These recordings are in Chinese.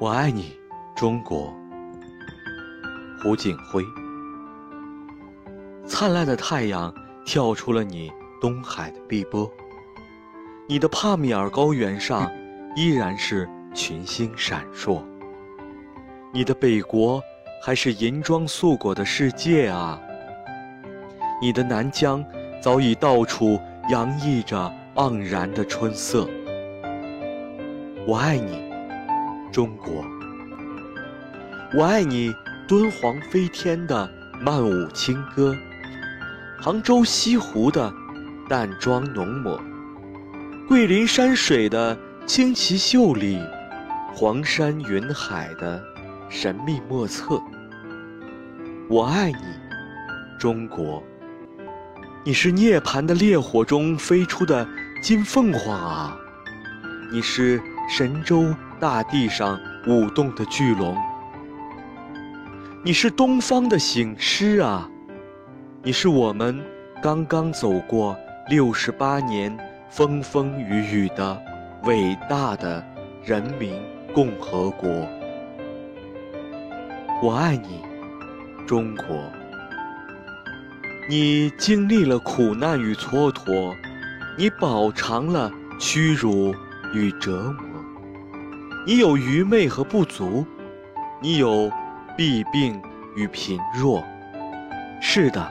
我爱你，中国。胡锦辉。灿烂的太阳跳出了你东海的碧波，你的帕米尔高原上依然是群星闪烁。你的北国还是银装素裹的世界啊！你的南疆早已到处洋溢着盎然的春色。我爱你。中国，我爱你，敦煌飞天的曼舞清歌，杭州西湖的淡妆浓抹，桂林山水的清奇秀丽，黄山云海的神秘莫测。我爱你，中国，你是涅槃的烈火中飞出的金凤凰啊，你是神州。大地上舞动的巨龙，你是东方的醒狮啊！你是我们刚刚走过六十八年风风雨雨的伟大的人民共和国。我爱你，中国！你经历了苦难与蹉跎，你饱尝了屈辱与折磨。你有愚昧和不足，你有弊病与贫弱。是的，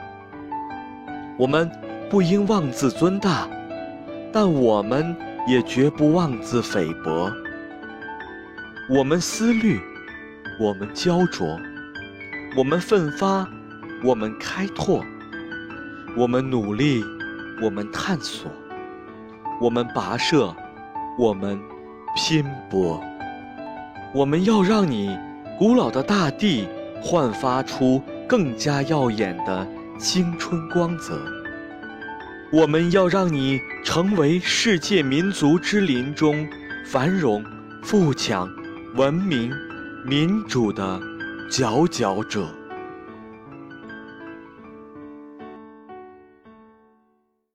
我们不应妄自尊大，但我们也绝不妄自菲薄。我们思虑，我们焦灼，我们奋发，我们开拓，我们努力，我们探索，我们跋涉，我们拼搏。我们要让你古老的大地焕发出更加耀眼的青春光泽。我们要让你成为世界民族之林中繁荣、富强、文明、民主的佼佼者。